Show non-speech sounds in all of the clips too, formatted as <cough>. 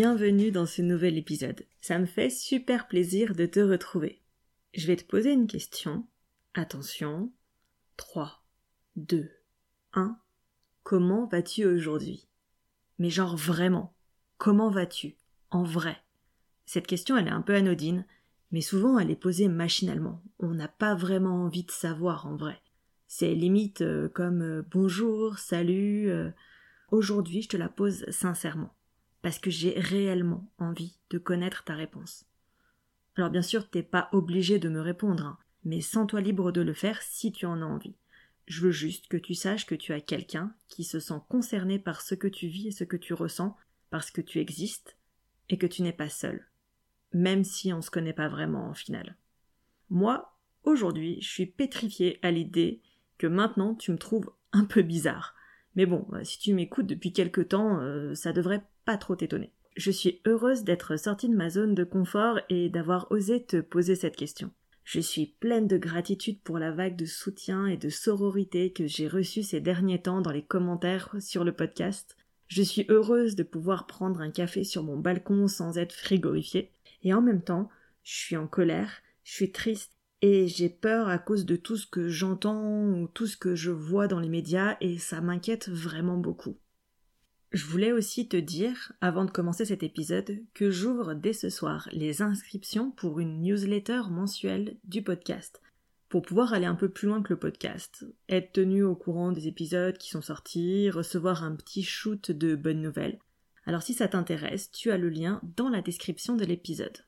Bienvenue dans ce nouvel épisode. Ça me fait super plaisir de te retrouver. Je vais te poser une question. Attention. 3, 2, 1. Comment vas-tu aujourd'hui? Mais genre vraiment, comment vas-tu? En vrai Cette question, elle est un peu anodine, mais souvent elle est posée machinalement. On n'a pas vraiment envie de savoir en vrai. C'est limite euh, comme euh, bonjour, salut. Euh. Aujourd'hui, je te la pose sincèrement parce que j'ai réellement envie de connaître ta réponse. Alors bien sûr, t'es pas obligé de me répondre, hein, mais sens-toi libre de le faire si tu en as envie. Je veux juste que tu saches que tu as quelqu'un qui se sent concerné par ce que tu vis et ce que tu ressens, parce que tu existes, et que tu n'es pas seul, même si on se connaît pas vraiment en finale. Moi, aujourd'hui, je suis pétrifiée à l'idée que maintenant tu me trouves un peu bizarre. Mais bon, si tu m'écoutes depuis quelque temps, euh, ça devrait trop t'étonner. Je suis heureuse d'être sortie de ma zone de confort et d'avoir osé te poser cette question. Je suis pleine de gratitude pour la vague de soutien et de sororité que j'ai reçue ces derniers temps dans les commentaires sur le podcast. Je suis heureuse de pouvoir prendre un café sur mon balcon sans être frigorifiée. Et en même temps, je suis en colère, je suis triste et j'ai peur à cause de tout ce que j'entends ou tout ce que je vois dans les médias et ça m'inquiète vraiment beaucoup. Je voulais aussi te dire, avant de commencer cet épisode, que j'ouvre dès ce soir les inscriptions pour une newsletter mensuelle du podcast, pour pouvoir aller un peu plus loin que le podcast, être tenu au courant des épisodes qui sont sortis, recevoir un petit shoot de bonnes nouvelles. Alors si ça t'intéresse, tu as le lien dans la description de l'épisode.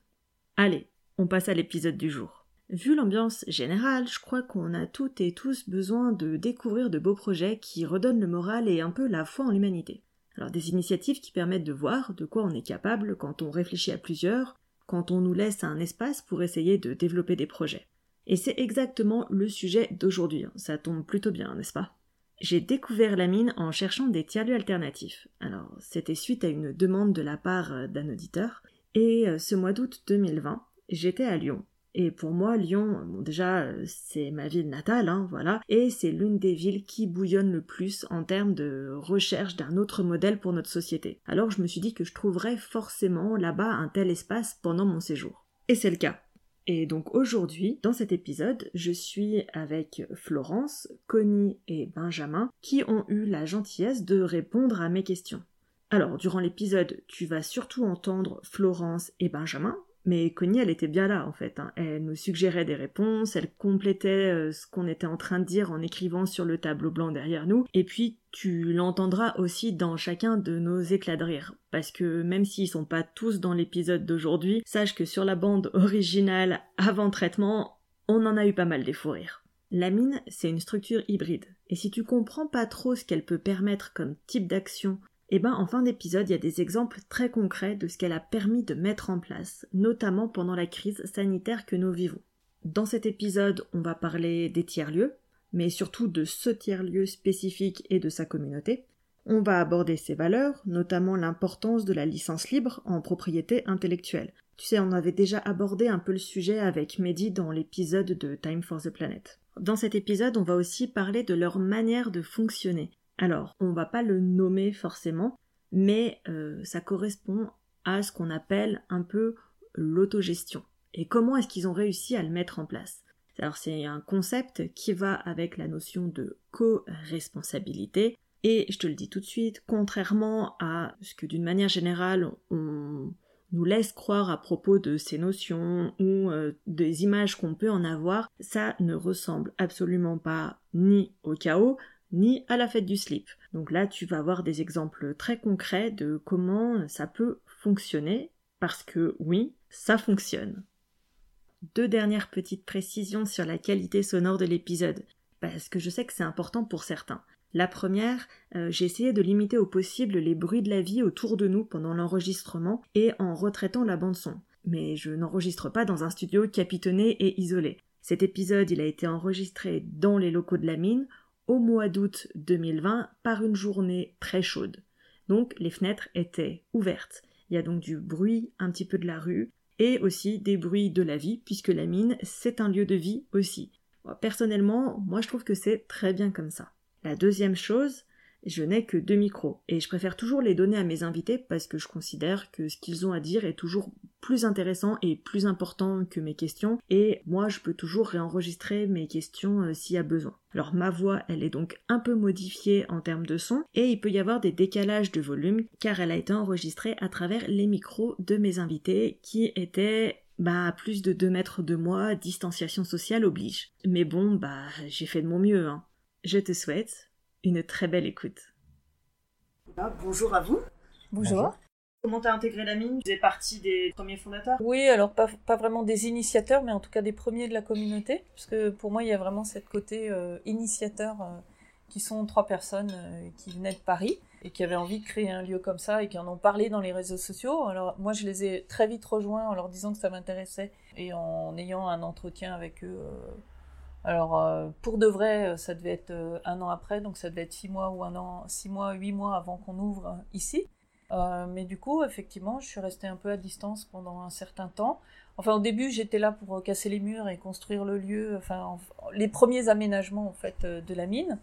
Allez, on passe à l'épisode du jour. Vu l'ambiance générale, je crois qu'on a toutes et tous besoin de découvrir de beaux projets qui redonnent le moral et un peu la foi en l'humanité. Alors des initiatives qui permettent de voir de quoi on est capable quand on réfléchit à plusieurs, quand on nous laisse un espace pour essayer de développer des projets. Et c'est exactement le sujet d'aujourd'hui, hein. ça tombe plutôt bien, n'est-ce pas? J'ai découvert la mine en cherchant des tiers-lieux alternatifs. Alors c'était suite à une demande de la part euh, d'un auditeur, et euh, ce mois d'août 2020, j'étais à Lyon et pour moi, Lyon, déjà, euh, c'est ma ville natale, hein, voilà, et c'est l'une des villes qui bouillonne le plus en termes de recherche d'un autre modèle pour notre société. Alors je me suis dit que je trouverais forcément là-bas un tel espace pendant mon séjour. Et c'est le cas. Et donc aujourd'hui, dans cet épisode, je suis avec Florence, Connie et Benjamin qui ont eu la gentillesse de répondre à mes questions. Alors, durant l'épisode, tu vas surtout entendre Florence et Benjamin, mais Connie, elle était bien là en fait. Hein. Elle nous suggérait des réponses, elle complétait euh, ce qu'on était en train de dire en écrivant sur le tableau blanc derrière nous. Et puis tu l'entendras aussi dans chacun de nos éclats de rire. Parce que même s'ils sont pas tous dans l'épisode d'aujourd'hui, sache que sur la bande originale avant traitement, on en a eu pas mal des fous rires. La mine, c'est une structure hybride. Et si tu comprends pas trop ce qu'elle peut permettre comme type d'action eh ben en fin d'épisode, il y a des exemples très concrets de ce qu'elle a permis de mettre en place, notamment pendant la crise sanitaire que nous vivons. Dans cet épisode, on va parler des tiers-lieux, mais surtout de ce tiers-lieu spécifique et de sa communauté. On va aborder ses valeurs, notamment l'importance de la licence libre en propriété intellectuelle. Tu sais, on avait déjà abordé un peu le sujet avec Mehdi dans l'épisode de Time for the Planet. Dans cet épisode, on va aussi parler de leur manière de fonctionner, alors, on va pas le nommer forcément, mais euh, ça correspond à ce qu'on appelle un peu l'autogestion. Et comment est-ce qu'ils ont réussi à le mettre en place? Alors c'est un concept qui va avec la notion de co-responsabilité. Et je te le dis tout de suite, contrairement à ce que d'une manière générale on nous laisse croire à propos de ces notions ou euh, des images qu'on peut en avoir, ça ne ressemble absolument pas ni au chaos, ni à la fête du slip. Donc là, tu vas avoir des exemples très concrets de comment ça peut fonctionner, parce que oui, ça fonctionne. Deux dernières petites précisions sur la qualité sonore de l'épisode, parce que je sais que c'est important pour certains. La première, euh, j'ai essayé de limiter au possible les bruits de la vie autour de nous pendant l'enregistrement et en retraitant la bande son. Mais je n'enregistre pas dans un studio capitonné et isolé. Cet épisode, il a été enregistré dans les locaux de la mine au mois d'août 2020 par une journée très chaude. Donc les fenêtres étaient ouvertes. Il y a donc du bruit un petit peu de la rue et aussi des bruits de la vie puisque la mine c'est un lieu de vie aussi. Personnellement, moi je trouve que c'est très bien comme ça. La deuxième chose, je n'ai que deux micros et je préfère toujours les donner à mes invités parce que je considère que ce qu'ils ont à dire est toujours plus intéressant et plus important que mes questions et moi je peux toujours réenregistrer mes questions euh, s'il y a besoin. Alors ma voix elle est donc un peu modifiée en termes de son et il peut y avoir des décalages de volume car elle a été enregistrée à travers les micros de mes invités qui étaient bah plus de 2 mètres de moi, distanciation sociale oblige. Mais bon, bah j'ai fait de mon mieux. Hein. Je te souhaite une très belle écoute. Ah, bonjour à vous. Bonjour. Comment t'as intégré la mine? Tu es partie des premiers fondateurs? Oui, alors pas, pas, vraiment des initiateurs, mais en tout cas des premiers de la communauté. Parce que pour moi, il y a vraiment cette côté euh, initiateur euh, qui sont trois personnes euh, qui venaient de Paris et qui avaient envie de créer un lieu comme ça et qui en ont parlé dans les réseaux sociaux. Alors moi, je les ai très vite rejoints en leur disant que ça m'intéressait et en ayant un entretien avec eux alors euh, pour de vrai, euh, ça devait être euh, un an après, donc ça devait être six mois ou un an, six mois, huit mois avant qu'on ouvre ici. mais du coup, effectivement, je suis restée un peu à distance pendant un certain temps. Enfin, au début, j'étais là pour casser les murs et construire le lieu, enfin les premiers aménagements en fait de la mine.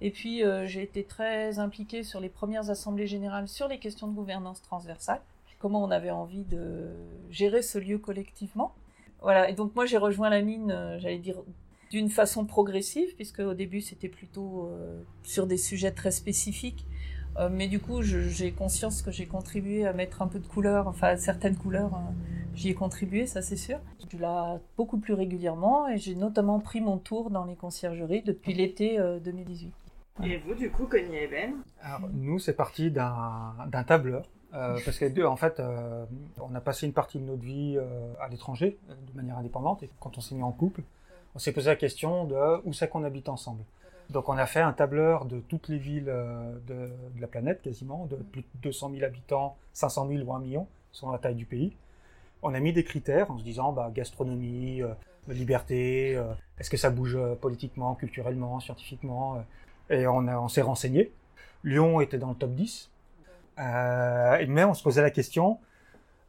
Et puis j'ai été très impliquée sur les premières assemblées générales sur les questions de gouvernance transversale, comment on avait envie de gérer ce lieu collectivement. Voilà, et donc moi j'ai rejoint la mine, j'allais dire d'une façon progressive, puisque au début c'était plutôt euh, sur des sujets très spécifiques. Euh, mais du coup, j'ai conscience que j'ai contribué à mettre un peu de couleur, enfin certaines couleurs, euh, j'y ai contribué, ça c'est sûr. Je là beaucoup plus régulièrement et j'ai notamment pris mon tour dans les conciergeries depuis l'été 2018. Et vous, du coup, Connie et Ben? Alors, nous, c'est parti d'un tableur. parce que deux, en fait, on a passé une partie de notre vie à l'étranger, de manière indépendante, et quand on s'est mis en couple, on s'est posé la question de où c'est qu'on habite ensemble. Donc on a fait un tableur de toutes les villes euh, de, la planète quasiment, de plus de 200 000 habitants, 500 000 ou 1 million, selon la taille du pays. On a mis des critères en se disant bah, gastronomie, euh, liberté, euh, est-ce que ça bouge politiquement, culturellement, scientifiquement, et on, s'est renseigné. Lyon était dans le top 10. mais on se posait la question,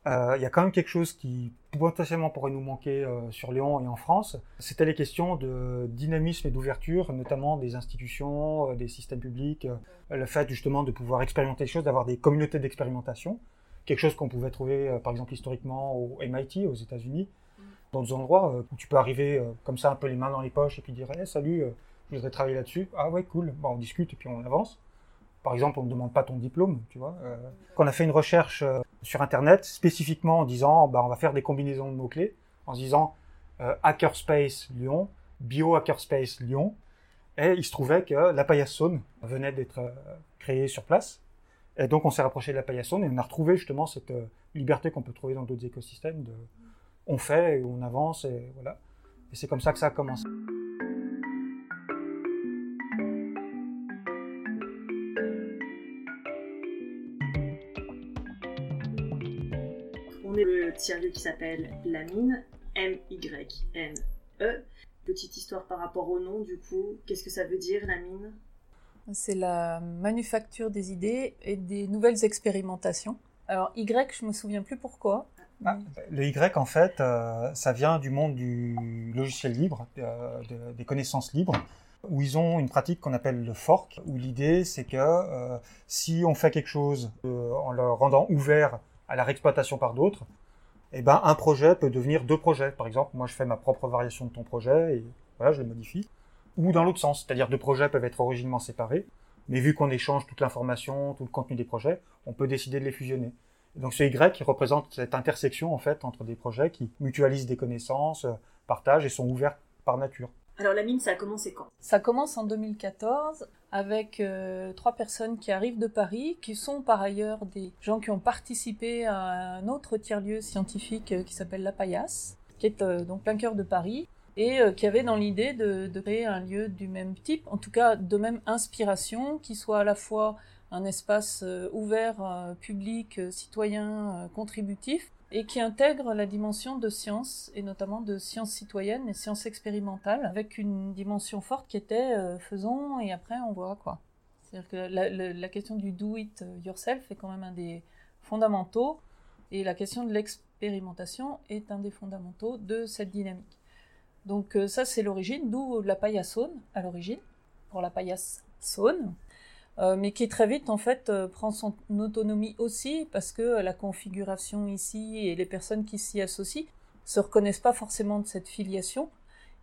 euh, il y a quand même quelque chose qui potentiellement pourrait nous manquer euh, sur Lyon et en France. C'était les questions de dynamisme et d'ouverture, notamment des institutions, euh, des systèmes publics, le fait justement de pouvoir expérimenter les choses, d'avoir des communautés d'expérimentation, quelque chose qu'on pouvait trouver par exemple historiquement au MIT aux États-Unis, dans des endroits où tu peux arriver comme ça un peu les mains dans les poches et puis dire hey, salut, je voudrais travailler là-dessus. Ah ouais, cool. Bon, on discute et puis on avance. Par exemple, on ne demande pas ton diplôme, tu vois. Euh, qu'on a fait une recherche sur Internet spécifiquement en disant, bah, on va faire des combinaisons de mots-clés, en disant euh, Hackerspace Lyon, Bio Hackerspace Lyon, et il se trouvait que la paillassone venait d'être euh, créée sur place. Et donc on s'est rapproché de la paillassone et on a retrouvé justement cette liberté qu'on peut trouver dans d'autres écosystèmes de on fait on avance et voilà. Et c'est comme ça que ça a commencé. Tiers-lieu qui s'appelle La Mine, M-Y-N-E. Petite histoire par rapport au nom, du coup, qu'est-ce que ça veut dire la mine? C'est la manufacture des idées et des nouvelles expérimentations. Alors Y, je me souviens plus pourquoi. Ah, le Y, en fait, euh, ça vient du monde du logiciel libre, euh, des connaissances libres, où ils ont une pratique qu'on appelle le fork, où l'idée c'est que euh, si on fait quelque chose en le rendant ouvert à la réexploitation par d'autres, eh ben, un projet peut devenir deux projets. Par exemple, moi, je fais ma propre variation de ton projet et voilà, je le modifie. Ou dans l'autre sens, c'est-à-dire deux projets peuvent être originellement séparés, mais vu qu'on échange toute l'information, tout le contenu des projets, on peut décider de les fusionner. donc ce Y représente cette intersection en fait entre des projets qui mutualisent des connaissances, partagent et sont ouverts par nature. Alors la mine, ça a commencé quand? Ça commence en 2014 avec euh, trois personnes qui arrivent de Paris, qui sont par ailleurs des gens qui ont participé à un autre tiers-lieu scientifique euh, qui s'appelle La Paillasse, qui est euh, donc plein cœur de Paris. et qui avait dans l'idée de, de, créer un lieu du même type, en tout cas de même inspiration, qui soit à la fois un espace ouvert, public, citoyen, contributif, et qui intègre la dimension de science, et notamment de sciences citoyennes et sciences expérimentales, avec une dimension forte qui était euh, faisons et après on voit quoi. C'est-à-dire que la, question du do it yourself est quand même un des fondamentaux, et la question de l'expérimentation est un des fondamentaux de cette dynamique. Donc euh, ça c'est l'origine, d'où la paillassone à l'origine, pour la paillasse saune, euh, mais qui très vite en fait euh, prend son autonomie aussi parce que la configuration ici et les personnes qui s'y associent se reconnaissent pas forcément de cette filiation.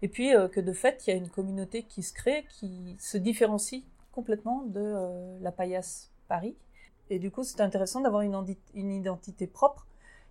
Et puis euh, que de fait il y a une communauté qui se crée qui se différencie complètement de la paillasse Paris. Et du coup c'est intéressant d'avoir une, une, identité propre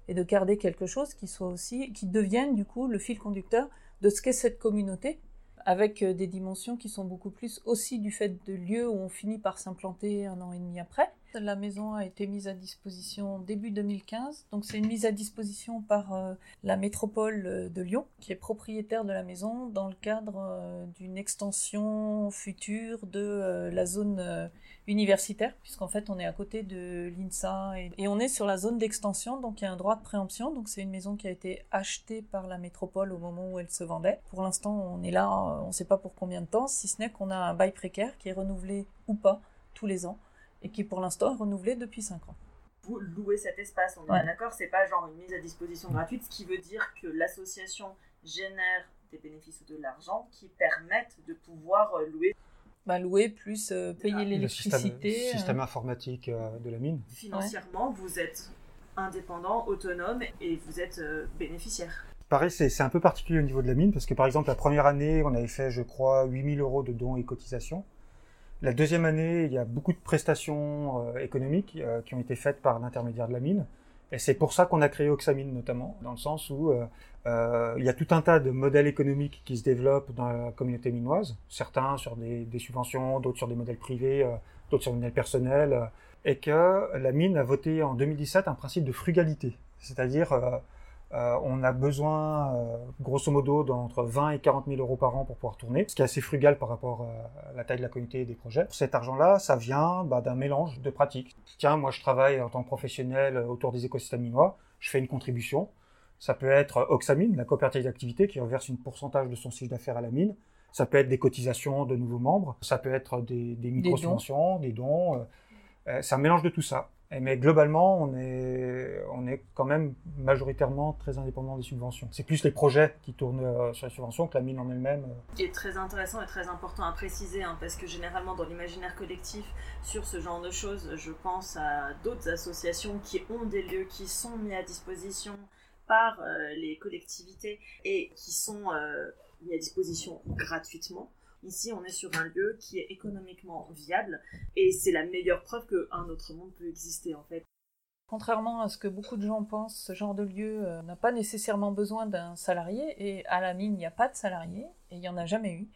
et de garder quelque chose qui soit aussi qui devienne du coup le fil conducteur de ce qu'est cette communauté avec euh, des dimensions qui sont beaucoup plus aussi du fait de lieux où on finit par s'implanter un an et demi après. La maison a été mise à disposition début 2015, donc c'est une mise à disposition par euh, la métropole euh, de Lyon, qui est propriétaire de la maison dans le cadre d'une extension future de la zone universitaire, puisqu'en fait on est à côté de l'INSA et, on est sur la zone d'extension, donc il y a un droit de préemption, donc c'est une maison qui a été achetée par la métropole au moment où elle se vendait. Pour l'instant on est là, on ne sait pas pour combien de temps, si ce n'est qu'on a un bail précaire qui est renouvelé ou pas tous les ans et qui pour l'instant est renouvelé depuis 5 ans. Vous louez cet espace, on est ouais. d'accord, c'est pas genre une mise à disposition gratuite, ce qui veut dire que l'association génère des bénéfices ou de l'argent qui permettent de pouvoir louer bah, louer plus euh, payer l'électricité. Le système, système informatique euh, de la mine. Financièrement, vous êtes indépendant, autonome et vous êtes euh, bénéficiaire. Pareil, c'est un peu particulier au niveau de la mine parce que par exemple, la première année, on avait fait, je crois, 8000 euros de dons et cotisations. La deuxième année, il y a beaucoup de prestations économiques qui ont été faites par l'intermédiaire de la mine. Et c'est pour ça qu'on a créé Oxamine notamment, dans le sens où euh, euh, il y a tout un tas de modèles économiques qui se développent dans la communauté minoise, certains sur des, subventions, d'autres sur des modèles privés, euh, d'autres sur des modèles personnels, euh, et que la mine a voté en 2017 un principe de frugalité, c'est-à-dire euh, euh, on a besoin, euh, grosso modo, d'entre 20 et 40 000 euros par an pour pouvoir tourner, ce qui est assez frugal par rapport euh, à la taille de la communauté et des projets. Cet argent-là, ça vient bah, d'un mélange de pratiques. Tiens, moi je travaille en tant que professionnel autour des écosystèmes minois, je fais une contribution. Ça peut être Oxamine, la coopérative d'activité, qui reverse une pourcentage de son chiffre d'affaires à la mine. Ça peut être des cotisations de nouveaux membres. Ça peut être des, des micro-subventions, des dons. Des dons. c'est un mélange de tout ça mais globalement, on est, on est quand même majoritairement très indépendant des subventions. C'est plus les projets qui tournent euh, sur les subventions que la mine en elle-même. Ce qui est très intéressant et très important à préciser, hein, parce que généralement dans l'imaginaire collectif, sur ce genre de choses, je pense à d'autres associations qui ont des lieux qui sont mis à disposition par euh, les collectivités et qui sont euh, mis à disposition gratuitement. Ici, on est sur un lieu qui est économiquement viable et c'est la meilleure preuve qu'un autre monde peut exister en fait. Contrairement à ce que beaucoup de gens pensent, ce genre de lieu euh, n'a pas nécessairement besoin d'un salarié et à la mine, il n'y a pas de salarié et il n'y en a jamais eu.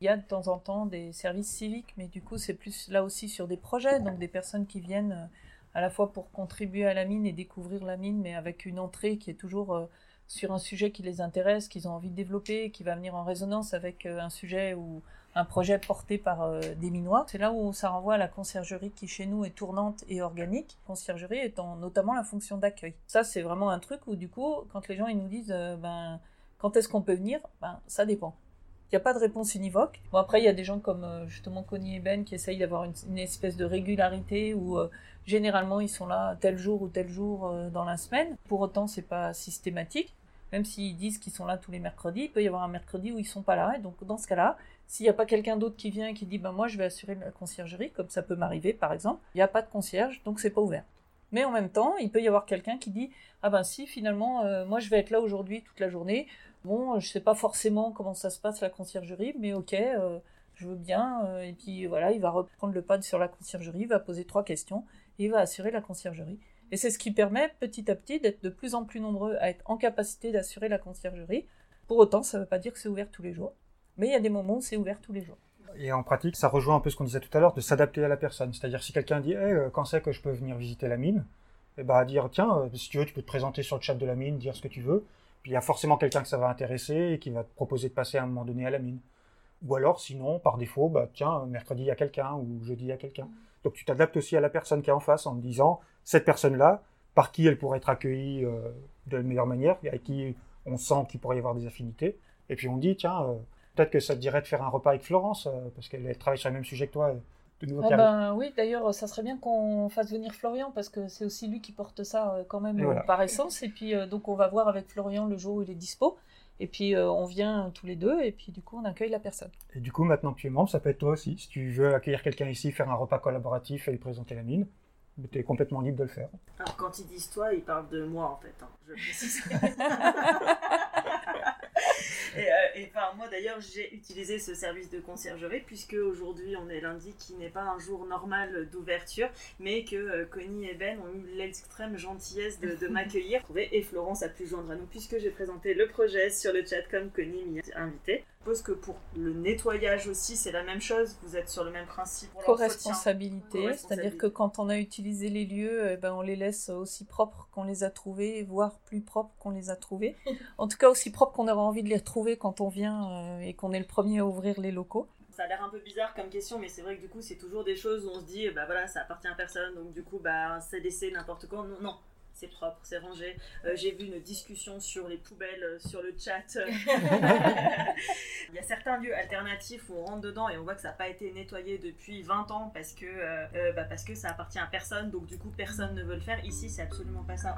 Il y a de temps en temps des services civiques, mais du coup, c'est plus là aussi sur des projets, donc des personnes qui viennent euh, à la fois pour contribuer à la mine et découvrir la mine, mais avec une entrée qui est toujours euh, sur un sujet qui les intéresse, qu'ils ont envie de développer, qui va venir en résonance avec un sujet ou un projet porté par euh, des Minois. C'est là où ça renvoie à la conciergerie qui chez nous est tournante et organique. Conciergerie étant notamment la fonction d'accueil. Ça c'est vraiment un truc où du coup quand les gens ils nous disent euh, ben quand est-ce qu'on peut venir, ben ça dépend. Il n'y a pas de réponse univoque. Bon après il y a des gens comme euh, justement Connie et Ben qui essayent d'avoir une, espèce de régularité où généralement ils sont là tel jour ou tel jour dans la semaine. Pour autant c'est pas systématique. Même s'ils disent qu'ils sont là tous les mercredis, il peut y avoir un mercredi où ils sont pas là. Et donc dans ce cas-là, s'il n'y a pas quelqu'un d'autre qui vient et qui dit ben moi je vais assurer la conciergerie, comme ça peut m'arriver par exemple, il n'y a pas de concierge, donc c'est pas ouvert. Mais en même temps, il peut y avoir quelqu'un qui dit ah ben si finalement euh, moi je vais être là aujourd'hui toute la journée. Bon, je sais pas forcément comment ça se passe la conciergerie, mais ok, euh, je veux bien. Euh, et puis voilà, il va reprendre le pad sur la conciergerie, il va poser trois questions et il va assurer la conciergerie. Et c'est ce qui permet petit à petit d'être de plus en plus nombreux à être en capacité d'assurer la conciergerie. Pour autant, ça ne veut pas dire que c'est ouvert tous les jours. Mais il y a des moments où c'est ouvert tous les jours. Et en pratique, ça rejoint un peu ce qu'on disait tout à l'heure, de s'adapter à la personne. C'est-à-dire, si quelqu'un dit euh, quand c'est que je peux venir visiter la mine ?», et bah dire « Tiens, euh, si tu veux, tu peux te présenter sur le chat de la mine, dire ce que tu veux. » il y a forcément quelqu'un que ça va intéresser et qui va te proposer de passer à un moment donné à la mine. Ou alors, sinon, par défaut, bah, tiens, mercredi, il y a quelqu'un ou jeudi, il y a quelqu'un. Donc tu t'adaptes aussi à la personne qui est en face en me disant, cette personne-là, par qui elle pourrait être accueillie euh, de la meilleure manière, avec qui on sent qu'il pourrait y avoir des affinités. Et puis on dit, tiens, euh, peut-être que ça te dirait de faire un repas avec Florence, euh, parce qu'elle travaille sur le même sujet que toi. De nouveau Ah ben, oui, d'ailleurs, ça serait bien qu'on fasse venir Florian parce que c'est aussi lui qui porte ça euh, quand même euh, voilà. par essence. Et puis, euh, donc, on va voir avec Florian le jour où il est dispo. Et puis, euh, on vient tous les deux et puis, du coup, on accueille la personne. Et du coup, maintenant que tu es membre, ça peut être toi aussi. Si tu veux accueillir quelqu'un ici, faire un repas collaboratif et lui présenter la mine, tu es complètement libre de le faire. Alors quand ils disent toi, ils parlent de moi en fait. hein, je précise. <laughs> et, euh, et enfin, moi d'ailleurs, j'ai utilisé ce service de conciergerie puisque aujourd'hui on est lundi qui n'est pas un jour normal d'ouverture, mais que euh, Connie et Ben ont eu l'extrême gentillesse de, de <laughs> m'accueillir. Et Florence a pu joindre à nous puisque j'ai présenté le projet sur le chat comme Connie m'y a invité. Je suppose que pour le nettoyage aussi, c'est la même chose. Vous êtes sur le même principe. Co-responsabilité, c'est-à-dire que quand on a utilisé les lieux, eh ben, on les laisse aussi propres qu'on les a trouvés, voire plus propres qu'on les a trouvés. <laughs> En tout cas, aussi propres qu'on aura envie de les retrouver quand on vient euh, et qu'on est le premier à ouvrir les locaux. Ça a l'air un peu bizarre comme question, mais c'est vrai que du coup, c'est toujours des choses où on se dit, bah voilà, ça appartient à personne, donc du coup, bah c'est laissé n'importe quand. Non, non, c'est propre, c'est rangé. Euh, J'ai vu une discussion sur les poubelles euh, sur le chat. <laughs> Il y a certains lieux alternatifs où on rentre dedans et on voit que ça n'a pas été nettoyé depuis 20 ans parce que, euh, euh, bah, parce que ça appartient à personne, donc du coup, personne ne veut le faire. Ici, c'est absolument pas ça.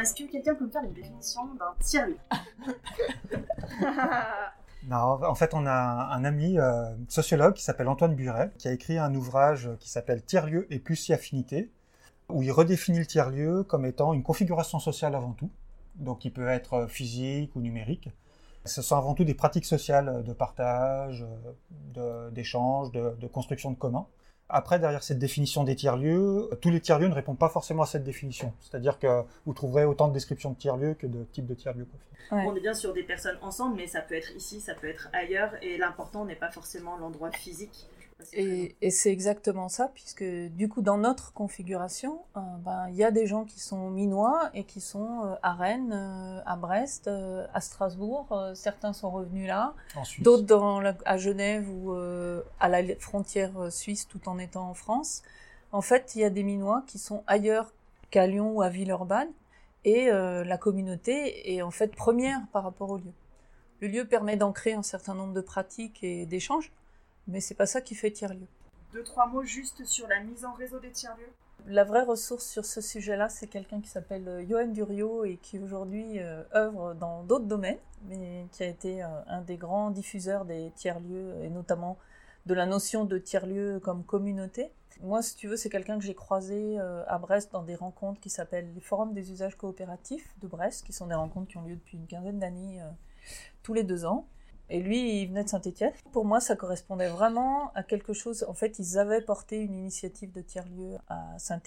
Est-ce que quelqu'un peut me faire une définition d'un tiers-lieu <laughs> Non, en fait, on a un ami euh, sociologue qui s'appelle Antoine Buret, qui a écrit un ouvrage qui s'appelle Tiers-lieu et plus si affinité, où il redéfinit le tiers-lieu comme étant une configuration sociale avant tout, donc il peut être physique ou numérique. Ce sont avant tout des pratiques sociales de partage, de- d'échange, de, de construction de commun. Après, derrière cette définition des tiers-lieux, tous les tiers-lieux ne répondent pas forcément à cette définition. C'est-à-dire que vous trouverez autant de descriptions de tiers-lieux que de types de tiers-lieux. Ouais. On est bien sur des personnes ensemble, mais ça peut être ici, ça peut être ailleurs, et l'important n'est pas forcément l'endroit physique. Et, et c'est exactement ça, puisque du coup, dans notre configuration, euh, ben, il y a des gens qui sont minois et qui sont euh, à Rennes, euh, à Brest, euh, à Strasbourg. euh, certains sont revenus là, d'autres dans la- à Genève ou euh, à la frontière suisse tout en étant en France. En fait, il y a des minois qui sont ailleurs qu'à Lyon ou à Villeurbanne, et euh, la communauté est en fait première par rapport au lieu. Le lieu permet d'ancrer un certain nombre de pratiques et d'échanges, mais c'est pas ça qui fait tiers-lieu. Deux, trois mots juste sur la mise en réseau des tiers-lieux. La vraie ressource sur ce sujet-là, c'est quelqu'un qui s'appelle euh, Johan Durio et qui aujourd'hui euh, œuvre dans d'autres domaines, mais qui a été euh, un des grands diffuseurs des tiers-lieux et notamment de la notion de tiers-lieu comme communauté. Moi, si tu veux, c'est quelqu'un que j'ai croisé à Brest dans des rencontres qui s'appellent les forums des usages coopératifs de Brest, qui sont des rencontres qui ont lieu depuis une quinzaine d'années tous les deux ans. Et lui, il venait de Saint-Étienne. Pour moi, ça correspondait vraiment à quelque chose. En fait, ils avaient porté une initiative de tiers-lieu à saint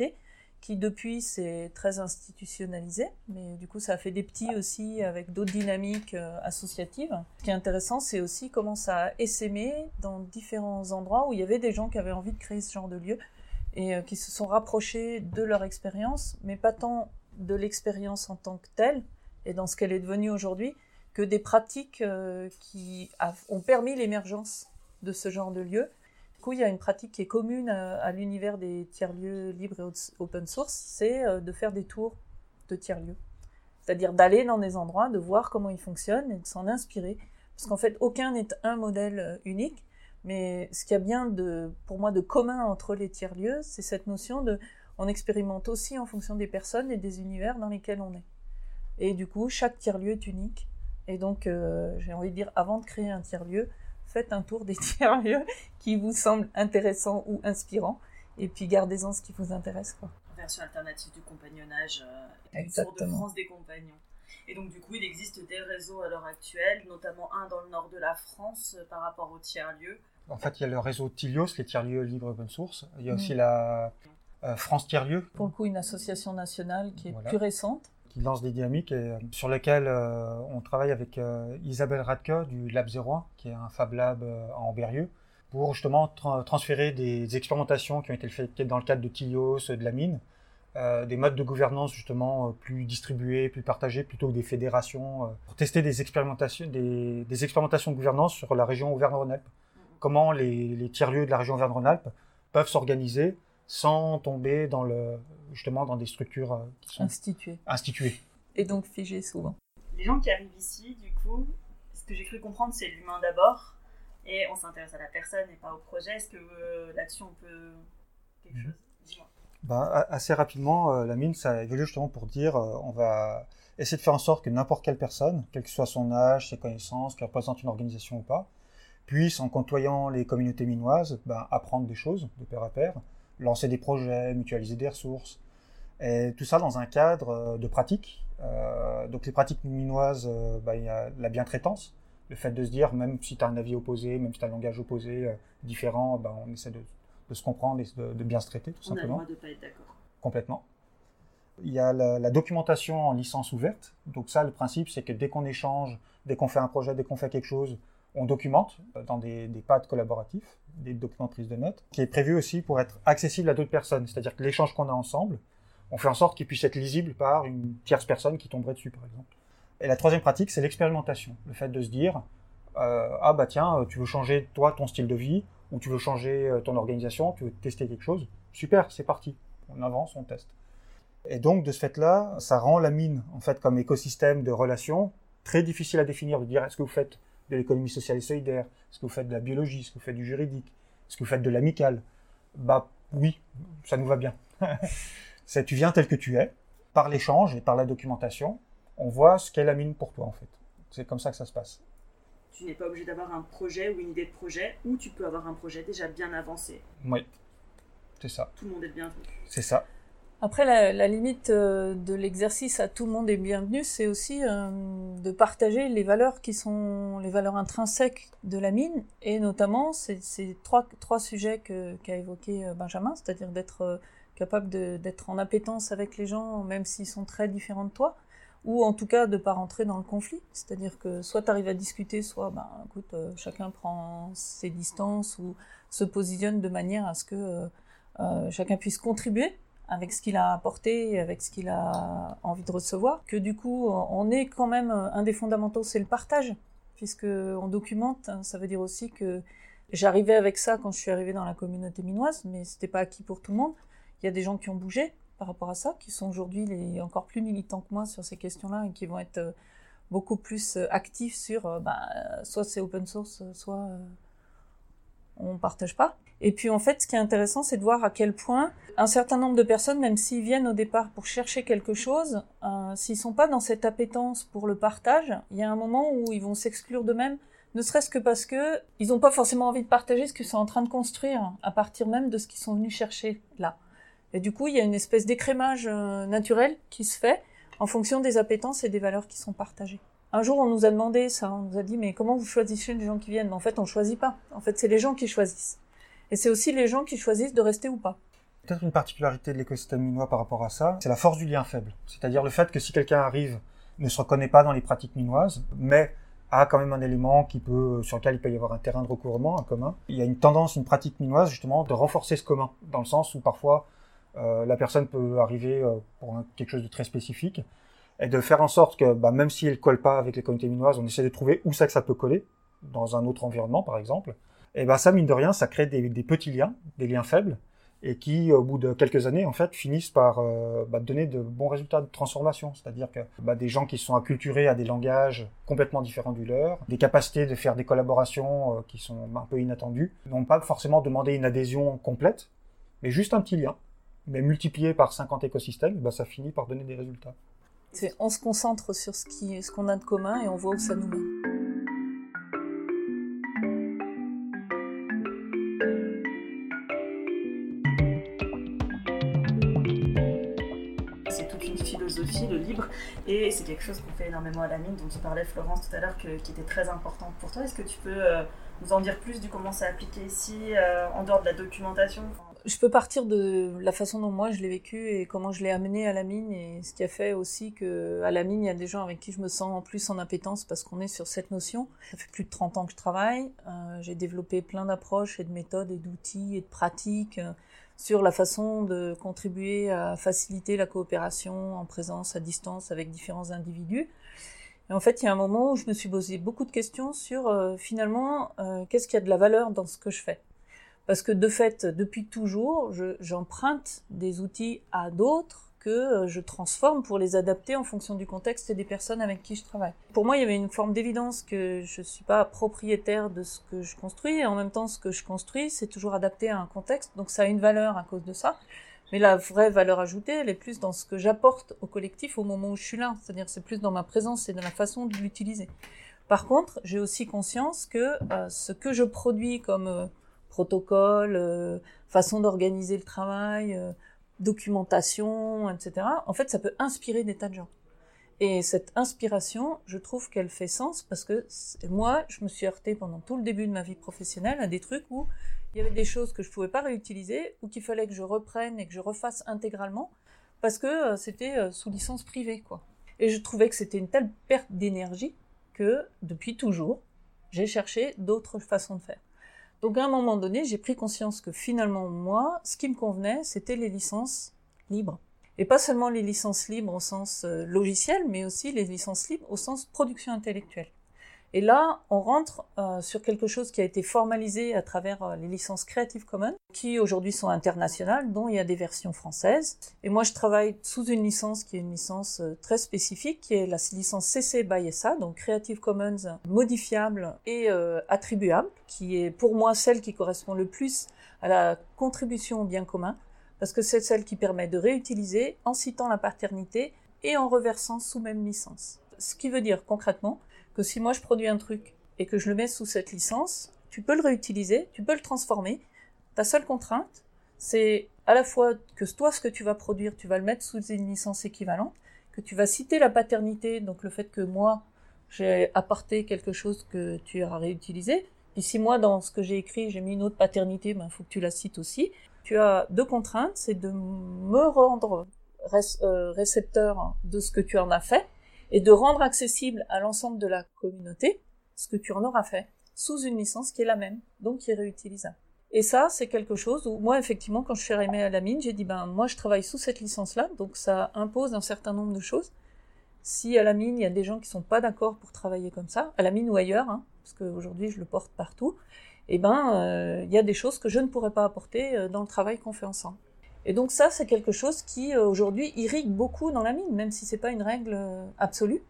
qui depuis s'est très institutionnalisée, mais du coup, ça a fait des petits aussi avec d'autres dynamiques euh, associatives. Ce qui est intéressant, c'est aussi comment ça a essaimé dans différents endroits où il y avait des gens qui avaient envie de créer ce genre de lieu et euh, qui se sont rapprochés de leur expérience, mais pas tant de l'expérience en tant que telle et dans ce qu'elle est devenue aujourd'hui, que des pratiques euh, qui ont permis l'émergence de ce genre de lieu. Du coup, il y a une pratique qui est commune à, à l'univers des tiers-lieux libres et open source, c'est euh, de faire des tours de tiers-lieux. C'est-à-dire d'aller dans des endroits, de voir comment ils fonctionnent et de s'en inspirer. Parce qu'en fait, aucun n'est un modèle euh, unique, mais ce qu'il y a bien pour moi de commun entre les tiers-lieux, c'est cette notion de on expérimente aussi en fonction des personnes et des univers dans lesquels on est. Et du coup, chaque tiers-lieu est unique. Et donc, euh, j'ai envie de dire, avant de créer un tiers-lieu, faites un tour des <laughs> tiers-lieux qui vous semblent intéressants ou inspirants, et puis gardez-en ce qui vous intéresse. Quoi. Version alternative du compagnonnage, euh, une Exactement. tour de France des compagnons. Et donc du coup, il existe des réseaux à l'heure actuelle, notamment un dans le nord de la France euh, par rapport aux tiers-lieux. En fait, il y a le réseau Tilios, les tiers-lieux libres open source. Il y a aussi Mm. la euh, France Tiers-lieux, Pour le coup, une association nationale qui est Voilà. plus récente, qui lance des dynamiques et sur lesquelles on travaille avec Isabelle Radke du Lab 01, qui est un Fab Lab à Amberieux, pour justement transférer des expérimentations qui ont été faites dans le cadre de Tilios, de la mine, euh, des modes de gouvernance justement euh, plus distribués, plus partagés, plutôt que des fédérations, euh, pour tester des expérimentations, des, des, expérimentations de gouvernance sur la région Auvergne-Rhône-Alpes. Comment les, les tiers-lieux de la région Auvergne-Rhône-Alpes peuvent s'organiser sans tomber dans le, justement dans des structures qui sont instituées. instituées. Et donc figées souvent. Les gens qui arrivent ici, du coup, ce que j'ai cru comprendre, c'est l'humain d'abord, et on s'intéresse à la personne et pas au projet. Est-ce que là-dessus on peut quelque mhm. chose? Dis-moi bah, Assez rapidement, euh, la mine, ça a évolué justement pour dire euh, on va essayer de faire en sorte que n'importe quelle personne, quel que soit son âge, ses connaissances, qui représente une organisation ou pas, puisse, en côtoyant les communautés minoises, bah, apprendre des choses de pair à pair, lancer des projets, mutualiser des ressources, et tout ça dans un cadre euh, de pratique. donc les pratiques minoises, bah, il y a la bientraitance, le fait de se dire, même si tu as un avis opposé, même si tu as un langage opposé, différent, bah, on essaie de de se comprendre et de, bien se traiter, tout simplement. On a le droit de pas être d'accord. Complètement. Il y a la, documentation en licence ouverte. Donc ça, le principe, c'est que dès qu'on échange, dès qu'on fait un projet, dès qu'on fait quelque chose, on documente euh, dans des, des pads collaboratifs, des documents de prise de notes, qui est prévu aussi pour être accessible à d'autres personnes. C'est-à-dire que l'échange qu'on a ensemble, on fait en sorte qu'il puisse être lisible par une tierce personne qui tomberait dessus, par exemple. Et la troisième pratique, c'est l'expérimentation. Le fait de se dire, euh, ah bah tiens, tu veux changer toi ton style de vie, ou tu veux changer euh, ton organisation, tu veux tester quelque chose, super, c'est parti. On avance, on teste. Et donc, de ce fait-là, ça rend la mine, en fait, comme écosystème de relations, très difficile à définir, de dire est-ce que vous faites de l'économie sociale et solidaire, est-ce que vous faites de la biologie, est-ce que vous faites du juridique, est-ce que vous faites de l'amical Bah oui, ça nous va bien. <laughs> c'est tu viens tel que tu es, par l'échange et par la documentation, on voit ce qu'est la mine pour toi, en fait. C'est comme ça que ça se passe tu n'es pas obligé d'avoir un projet ou une idée de projet, ou tu peux avoir un projet déjà bien avancé. Oui, c'est ça. Tout le monde est bienvenu. C'est ça. Après, la, limite euh, de l'exercice à tout le monde est bienvenu, c'est aussi euh, de partager les valeurs qui sont les valeurs intrinsèques de la mine, et notamment ces, trois, trois sujets qu'a évoqué euh, Benjamin, c'est-à-dire d'être capable d'être en appétence avec les gens, même s'ils sont très différents de toi, ou en tout cas de pas rentrer dans le conflit. C'est-à-dire que soit tu arrives à discuter, soit ben, écoute, chacun prend ses distances ou se positionne de manière à ce que chacun puisse contribuer avec ce qu'il a apporté, avec ce qu'il a envie de recevoir, que du coup on est quand même un des fondamentaux, c'est le partage, puisque on documente, ça veut dire aussi que j'arrivais avec ça quand je suis arrivée dans la communauté minoise, mais c'était pas acquis pour tout le monde. Il y a des gens qui ont bougé, par rapport à ça, qui sont aujourd'hui encore plus militants que moi sur ces questions-là et qui vont être euh, beaucoup plus euh, actifs sur euh, bah, soit c'est open source, soit on partage pas. Et puis en fait, ce qui est intéressant, c'est de voir à quel point un certain nombre de personnes, même s'ils viennent au départ pour chercher quelque chose, euh, s'ils sont pas dans cette appétence pour le partage, il y a un moment où ils vont s'exclure d'eux-mêmes, ne serait-ce que parce que ils n'ont pas forcément envie de partager ce qu'ils sont en train de construire à partir même de ce qu'ils sont venus chercher là. Et du coup, il y a une espèce d'écrémage euh, naturel qui se fait en fonction des appétences et des valeurs qui sont partagées. Un jour, on nous a demandé ça, on nous a dit, mais comment vous choisissez les gens qui viennent? En fait, on choisit pas. En fait, c'est les gens qui choisissent. Et c'est aussi les gens qui choisissent de rester ou pas. Peut-être une particularité de l'écosystème minois par rapport à ça, c'est la force du lien faible. C'est-à-dire le fait que si quelqu'un arrive, ne se reconnaît pas dans les pratiques minoises, mais a quand même un élément qui peut, sur lequel il peut y avoir un terrain de recouvrement, un commun. Il y a une tendance, une pratique minoise, justement, de renforcer ce commun, dans le sens où parfois euh, la personne peut arriver euh, pour quelque chose de très spécifique et de faire en sorte que bah, même si elle colle pas avec les communautés minoises, on essaie de trouver où c'est que ça peut coller dans un autre environnement par exemple. Et bah ça mine de rien, ça crée des, petits liens, des liens faibles et qui au bout de quelques années en fait finissent par euh, bah, donner de bons résultats de transformation. C'est-à-dire que bah, des gens qui sont acculturés à des langages complètement différents du leur, des capacités de faire des collaborations qui sont un peu inattendues, n'ont pas forcément demandé une adhésion complète, mais juste un petit lien mais multiplié par 50 écosystèmes, bah, ça finit par donner des résultats. On se concentre sur ce qui, ce qu'on a de commun et on voit où ça nous mène. Et c'est quelque chose qu'on fait énormément à la mine, dont tu parlais Florence tout à l'heure, qui était très important pour toi. Est-ce que tu peux euh, nous en dire plus du comment c'est appliqué ici, euh, en dehors de la documentation? Je peux partir de la façon dont moi je l'ai vécu et comment je l'ai amené à la mine et ce qui a fait aussi que à la mine il y a des gens avec qui je me sens en plus en appétence parce qu'on est sur cette notion. Ça fait plus de 30 ans que je travaille. Euh, j'ai développé plein d'approches et de méthodes et d'outils et de pratiques sur la façon de contribuer à faciliter la coopération en présence, à distance avec différents individus. Et en fait, il y a un moment où je me suis posé beaucoup de questions sur euh, finalement qu'est-ce qu'il y a de la valeur dans ce que je fais? Parce que de fait, depuis toujours, j'emprunte des outils à d'autres que euh, je transforme pour les adapter en fonction du contexte et des personnes avec qui je travaille. Pour moi, il y avait une forme d'évidence que je ne suis pas propriétaire de ce que je construis, et en même temps, ce que je construis, c'est toujours adapté à un contexte, donc ça a une valeur à cause de ça. Mais la vraie valeur ajoutée, elle est plus dans ce que j'apporte au collectif au moment où je suis là. C'est-à-dire, c'est plus dans ma présence et dans la façon de l'utiliser. Par contre, j'ai aussi conscience que euh, ce que je produis comme euh, protocole, façon d'organiser le travail, documentation, etc. En fait, ça peut inspirer des tas de gens. Et cette inspiration, je trouve qu'elle fait sens parce que moi, je me suis heurtée pendant tout le début de ma vie professionnelle à des trucs où il y avait des choses que je pouvais pas réutiliser ou qu'il fallait que je reprenne et que je refasse intégralement parce que euh, c'était sous licence privée, quoi. Et je trouvais que c'était une telle perte d'énergie que depuis toujours, j'ai cherché d'autres façons de faire. Donc à un moment donné, j'ai pris conscience que finalement, moi, ce qui me convenait, c'était les licences libres. Et pas seulement les licences libres au sens euh, logiciel, mais aussi les licences libres au sens production intellectuelle. Et là, on rentre euh, sur quelque chose qui a été formalisé à travers euh, les licences Creative Commons, qui aujourd'hui sont internationales, dont il y a des versions françaises. Et moi, je travaille sous une licence qui est une licence euh, très spécifique, qui est la licence CC by SA, donc Creative Commons modifiable et attribuable, qui est pour moi celle qui correspond le plus à la contribution au bien commun, parce que c'est celle qui permet de réutiliser en citant la paternité et en reversant sous même licence. Ce qui veut dire concrètement que si moi je produis un truc et que je le mets sous cette licence, tu peux le réutiliser, tu peux le transformer. Ta seule contrainte, c'est à la fois que toi, ce que tu vas produire, tu vas le mettre sous une licence équivalente, que tu vas citer la paternité, donc le fait que moi, j'ai apporté quelque chose que tu auras réutilisé. Et si moi, dans ce que j'ai écrit, j'ai mis une autre paternité, il ben, faut que tu la cites aussi. Tu as deux contraintes, c'est de me rendre euh, récepteur de ce que tu en as fait, et de rendre accessible à l'ensemble de la communauté ce que tu en auras fait sous une licence qui est la même, donc qui est réutilisable. Et ça, c'est quelque chose où moi, effectivement, quand je suis arrivée à la mine, j'ai dit, ben, moi, je travaille sous cette licence-là, donc ça impose un certain nombre de choses. Si à la mine, il y a des gens qui sont pas d'accord pour travailler comme ça, à la mine ou ailleurs, hein, parce qu'aujourd'hui, je le porte partout, eh ben, euh, il y a des choses que je ne pourrais pas apporter euh, dans le travail qu'on fait ensemble. Et donc ça, c'est quelque chose qui euh, aujourd'hui irrigue beaucoup dans la mine, même si c'est pas une règle euh, absolue,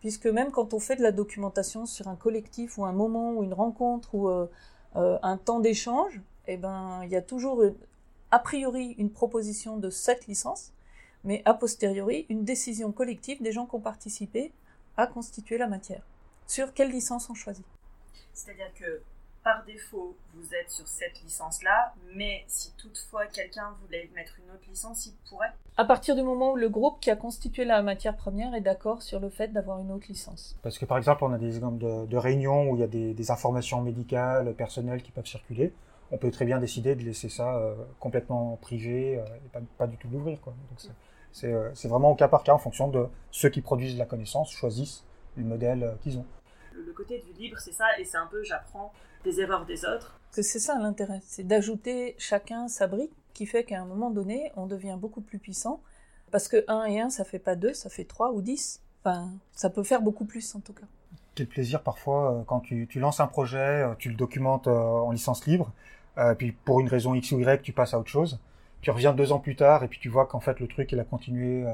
puisque même quand on fait de la documentation sur un collectif ou un moment ou une rencontre ou euh, un temps d'échange, eh ben il y a toujours a priori une proposition de cette licence, mais a posteriori une décision collective des gens qui ont participé à constituer la matière. Sur quelle licence on choisit? C'est-à-dire que par défaut, vous êtes sur cette licence-là, mais si toutefois quelqu'un voulait mettre une autre licence, il pourrait À partir du moment où le groupe qui a constitué la matière première est d'accord sur le fait d'avoir une autre licence. Parce que par exemple, on a des exemples de, réunions où il y a des, informations médicales, personnelles qui peuvent circuler. On peut très bien décider de laisser ça euh, complètement privé euh, et pas, du tout l'ouvrir. Euh, c'est vraiment au cas par cas en fonction de ceux qui produisent la connaissance, choisissent le modèle qu'ils ont le côté du libre, c'est ça, et c'est un peu j'apprends des erreurs des autres. C'est ça l'intérêt, c'est d'ajouter chacun sa brique qui fait qu'à un moment donné, on devient beaucoup plus puissant. Parce que 1 et 1, ça fait pas 2, ça fait 3 ou 10. Enfin, ça peut faire beaucoup plus en tout cas. Quel plaisir parfois euh, quand tu, lances un projet, euh, tu le documentes euh, en licence libre, puis pour une raison X ou Y, tu passes à autre chose. Tu reviens deux ans plus tard et puis tu vois qu'en fait le truc il a continué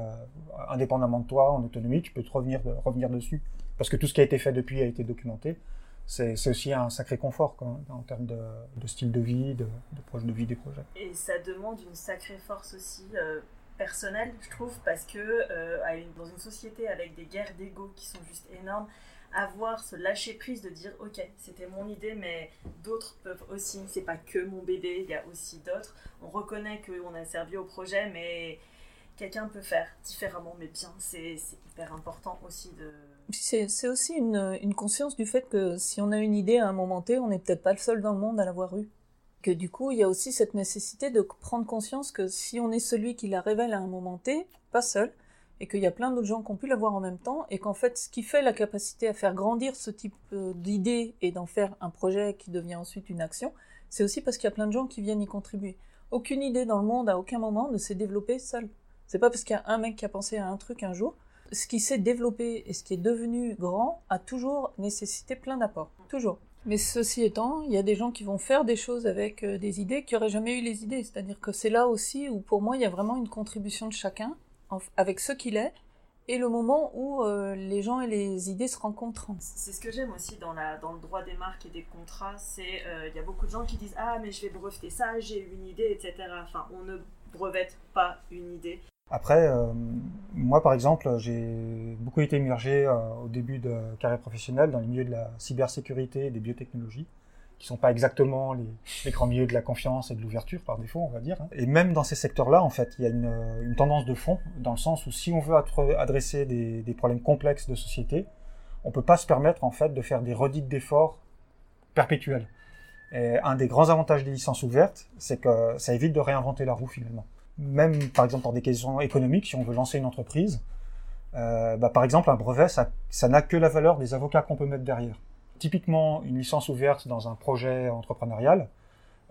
indépendamment de toi, en autonomie, tu peux te revenir, revenir dessus parce que tout ce qui a été fait depuis a été documenté. C'est aussi un sacré confort en termes de, style de vie, de, de de vie des projets. Et ça demande une sacrée force aussi euh, personnelle, je trouve, parce que euh, dans une société avec des guerres d'ego qui sont juste énormes, avoir ce lâcher prise de dire ok c'était mon idée mais d'autres peuvent aussi c'est pas que mon bébé il y a aussi d'autres on reconnaît qu'on a servi au projet mais quelqu'un peut faire différemment mais bien c'est hyper important aussi de c'est aussi une, conscience du fait que si on a une idée à un moment T, on n'est peut-être pas le seul dans le monde à l'avoir eue. que du coup, il y a aussi cette nécessité de prendre conscience que si on est celui qui la révèle à un moment T, pas seul, et qu'il y a plein d'autres gens qui ont pu l'avoir en même temps, et qu'en fait, ce qui fait la capacité à faire grandir ce type euh, d'idée et d'en faire un projet qui devient ensuite une action, c'est aussi parce qu'il y a plein de gens qui viennent y contribuer. Aucune idée dans le monde, à aucun moment, ne s'est développée seule. C'est pas parce qu'il y a un mec qui a pensé à un truc un jour. Ce qui s'est développé et ce qui est devenu grand a toujours nécessité plein d'apports. Toujours. Mais ceci étant, il y a des gens qui vont faire des choses avec euh, des idées qui n'auraient jamais eu les idées. C'est-à-dire que c'est là aussi où pour moi il y a vraiment une contribution de chacun avec ce qu'il est et le moment où euh, les gens et les idées se rencontrent. C'est ce que j'aime aussi dans, le droit des marques et des contrats, c'est euh, il y a beaucoup de gens qui disent ah mais je vais breveter ça, j'ai une idée, etc. Enfin on ne brevette pas une idée. Après, euh, moi par exemple, j'ai beaucoup été immergé euh, au début de carrière professionnelle dans les milieux de la cybersécurité et des biotechnologies, qui sont pas exactement les, grands milieux de la confiance et de l'ouverture par défaut, on va dire. hein. Et même dans ces secteurs-là, en fait, il y a une, tendance de fond, dans le sens où si on veut adresser des, problèmes complexes de société, on peut pas se permettre en fait de faire des redites d'efforts perpétuels. Et un des grands avantages des licences ouvertes, c'est que ça évite de réinventer la roue finalement même par exemple pour des questions économiques, si on veut lancer une entreprise, euh, bah, par exemple un brevet, ça, n'a que la valeur des avocats qu'on peut mettre derrière. Typiquement, une licence ouverte dans un projet entrepreneurial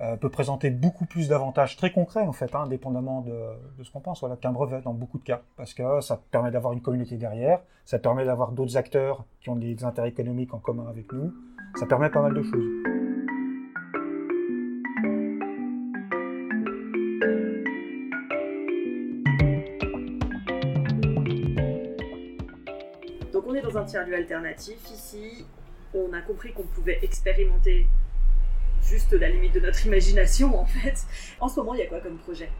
euh, peut présenter beaucoup plus d'avantages très concrets en fait, hein, indépendamment de, de ce qu'on pense, voilà, qu'un brevet dans beaucoup de cas, parce que ça permet d'avoir une communauté derrière, ça permet d'avoir d'autres acteurs qui ont des intérêts économiques en commun avec nous, ça permet pas mal de choses. Tiers-lieu alternatif ici. On a compris qu'on pouvait expérimenter juste la limite de notre imagination en fait. En ce moment, il y a quoi comme projet?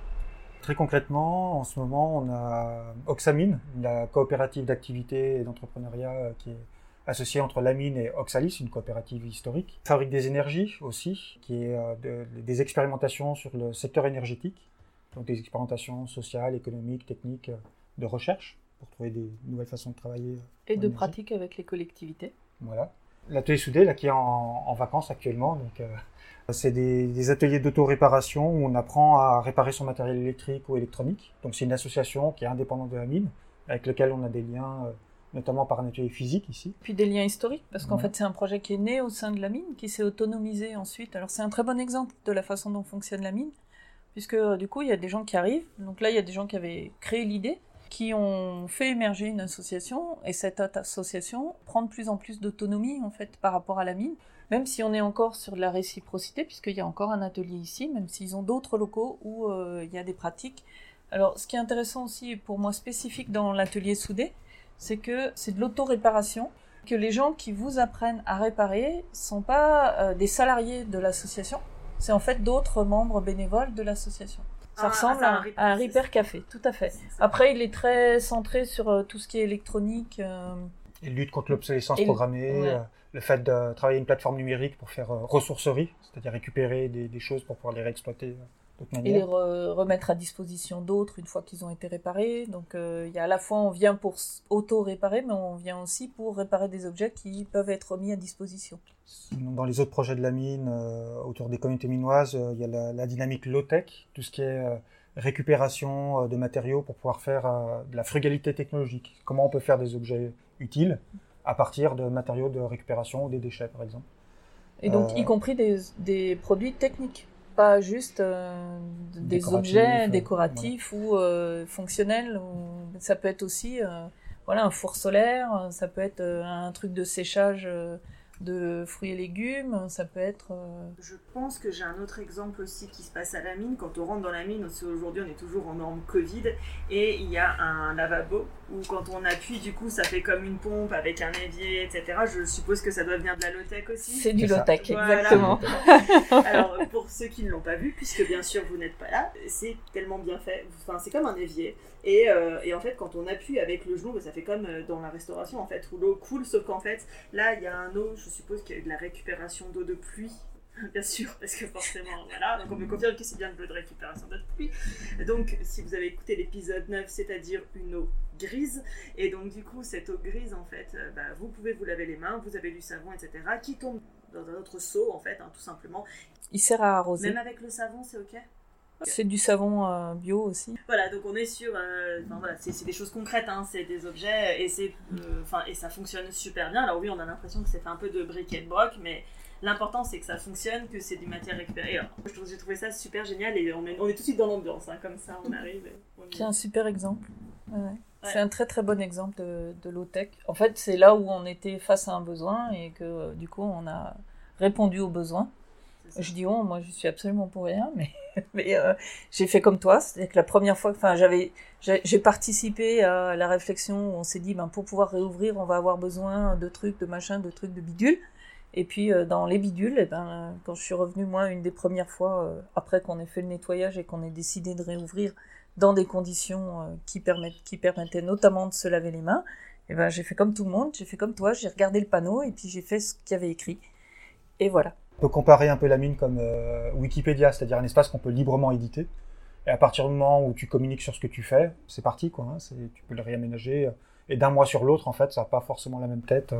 Très concrètement, en ce moment, on a Oxamine, la coopérative d'activité et d'entrepreneuriat euh, qui est associée entre la mine et Oxalis, une coopérative historique. Fabrique des énergies aussi, qui est euh, de- des expérimentations sur le secteur énergétique, donc des expérimentations sociales, économiques, techniques, euh, de recherche pour trouver des nouvelles façons de travailler. euh, Et de pratique avec les collectivités. Voilà. L'atelier soudé, là, qui est en, en vacances actuellement, donc euh, c'est des, des ateliers d'auto-réparation où on apprend à réparer son matériel électrique ou électronique. Donc c'est une association qui est indépendante de la mine, avec laquelle on a des liens, euh, notamment par un atelier physique ici. Puis des liens historiques, parce qu'en Ouais. fait c'est un projet qui est né au sein de la mine, qui s'est autonomisé ensuite. Alors c'est un très bon exemple de la façon dont fonctionne la mine, puisque du coup il y a des gens qui arrivent. Donc là il y a des gens qui avaient créé l'idée, qui ont fait émerger une association, et cette association prend de plus en plus d'autonomie en fait par rapport à la mine, même si on est encore sur de la réciprocité, puisqu'il y a encore un atelier ici, même s'ils ont d'autres locaux où euh, il y a des pratiques. Alors ce qui est intéressant aussi pour moi spécifique dans l'atelier soudé, c'est que c'est de l'auto-réparation, que les gens qui vous apprennent à réparer sont pas euh, des salariés de l'association, c'est en fait d'autres membres bénévoles de l'association. Ça Ah, ressemble ah, à, un à un repair, café, tout à fait. Après, il est très centré sur euh, tout ce qui est électronique. euh, Et lutte contre l'obsolescence programmée, ouais. euh, le fait de travailler une plateforme numérique pour faire euh, ressourcerie, c'est-à-dire récupérer des, des choses pour pouvoir les réexploiter euh, et les re- remettre à disposition d'autres une fois qu'ils ont été réparés. Donc euh, il y a à la fois on vient pour auto-réparer, mais on vient aussi pour réparer des objets qui peuvent être mis à disposition. Dans les autres projets de la mine, euh, autour des communautés minoises, euh, il y a la, la dynamique low-tech, tout ce qui est récupération de matériaux pour pouvoir faire de la frugalité technologique. Comment on peut faire des objets utiles à partir de matériaux de récupération ou des déchets, par exemple. Et donc y compris des, des produits techniques, pas juste euh, des objets euh, décoratifs ou euh, fonctionnels. ou- Ça peut être aussi euh, voilà un four solaire, ça peut être euh, un truc de séchage de fruits et légumes, ça peut être euh, Je pense que j'ai un autre exemple aussi qui se passe à la mine. Quand on rentre dans la mine, aussi aujourd'hui on est toujours en norme Covid, et il y a un lavabo où quand on appuie, du coup ça fait comme une pompe avec un évier, etc. Je suppose que ça doit venir de la low-tech aussi. c'est du low-tech Voilà. exactement. <laughs> Alors, <laughs> pour ceux qui ne l'ont pas vu, puisque bien sûr vous n'êtes pas là, c'est tellement bien fait. Enfin, c'est comme un évier. Et, euh, et en fait, quand on appuie avec le genou, ça fait comme euh, dans la restauration, en fait, où l'eau coule, sauf qu'en fait, là, il y a un eau, je suppose qu'il y a eu de la récupération d'eau de pluie. <laughs> Bien sûr, parce que forcément, voilà, donc on peut confirmer que c'est bien de l'eau de récupération d'eau de pluie. Donc, si vous avez écouté l'épisode 9, c'est-à-dire une eau grise, et donc du coup, cette eau grise, en fait, euh, bah, vous pouvez vous laver les mains, vous avez du savon, etc., qui tombe dans un autre seau, en fait, hein, tout simplement. Il sert à arroser. Même avec le savon, c'est ok? C'est du savon euh, bio aussi. Voilà, donc on est sur. euh, voilà, c'est des choses concrètes, hein, c'est des objets et, c'est, euh, et ça fonctionne super bien. Alors oui, on a l'impression que c'est fait un peu de briquet de broc, mais l'important c'est que ça fonctionne, que c'est du matière récupérée. Alors, j'ai trouvé ça super génial et on est, on est tout de suite dans l'ambiance, hein, comme ça on arrive. et C'est un super exemple. Ouais, ouais. C'est un très très bon exemple de, de low-tech. En fait, c'est là où on était face à un besoin et que euh, du coup on a répondu au besoin. c'est ça. Je dis on, moi je suis absolument pour rien, <laughs> mais, mais euh, j'ai fait comme toi. C'est-à-dire que la première fois, enfin j'avais, j'ai participé à la réflexion où on s'est dit, ben, pour pouvoir réouvrir, on va avoir besoin de trucs, de machins, de trucs, de bidules. Et puis euh, dans les bidules, eh ben, quand je suis revenue, moi, une des premières fois, euh, après qu'on ait fait le nettoyage et qu'on ait décidé de réouvrir dans des conditions euh, qui, permettaient notamment de se laver les mains, eh ben, j'ai fait comme tout le monde, j'ai fait comme toi, j'ai regardé le panneau et puis j'ai fait ce qu'il y avait écrit. Et voilà. On peut comparer un peu la mine comme euh, Wikipédia, c'est-à-dire un espace qu'on peut librement éditer. Et à partir du moment où tu communiques sur ce que tu fais, c'est parti, quoi. hein, tu peux le réaménager. euh, Et d'un mois sur l'autre, en fait, ça n'a pas forcément la même tête